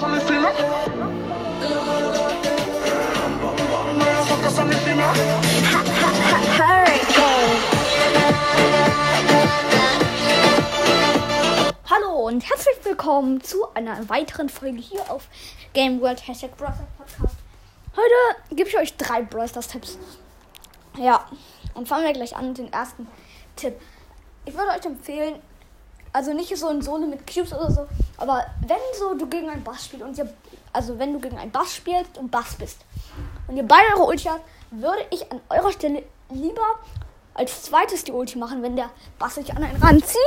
Hallo und herzlich willkommen zu einer weiteren Folge hier auf Game World Hashtag Brother Podcast. Heute gebe ich euch drei Brawl Tipps. Ja, und fangen wir gleich an mit dem ersten Tipp. Ich würde euch empfehlen, also nicht so ein Solo mit Cubes oder so, aber wenn so du gegen einen Bass spielst und ihr, also wenn du gegen einen Bass spielst und Bass bist und ihr beide eure Ulti habt, würde ich an eurer Stelle lieber als zweites die Ulti machen, wenn der Bass sich an einen ranzieht.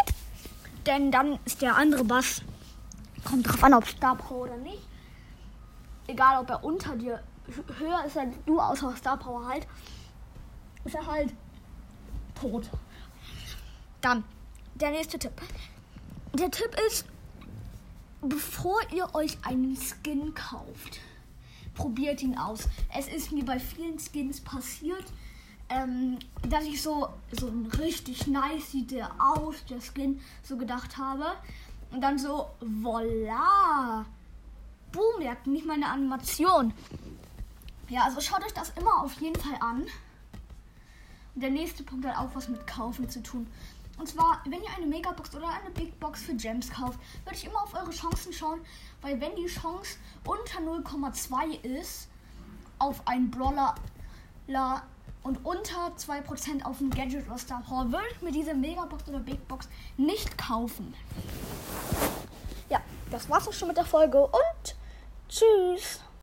Denn dann ist der andere Bass, kommt drauf an, ob Star Power oder nicht. Egal, ob er unter dir hö- höher ist, als du außer Star Power halt, ist er halt tot. Dann der nächste Tipp. Der Tipp ist, bevor ihr euch einen Skin kauft, probiert ihn aus. Es ist mir bei vielen Skins passiert, ähm, dass ich so, so ein richtig nice sieht der aus, der Skin, so gedacht habe. Und dann so, voila! Boom, ihr habt nicht mal eine Animation. Ja, also schaut euch das immer auf jeden Fall an. Und der nächste Punkt hat auch was mit Kaufen zu tun. Und zwar, wenn ihr eine Megabox oder eine Big Box für Gems kauft, würde ich immer auf eure Chancen schauen, weil wenn die Chance unter 0,2 ist auf einen Brawler und unter 2% auf ein Gadget oder Star Power, würde ich mir diese Megabox oder Big Box nicht kaufen. Ja, das war's auch schon mit der Folge und tschüss.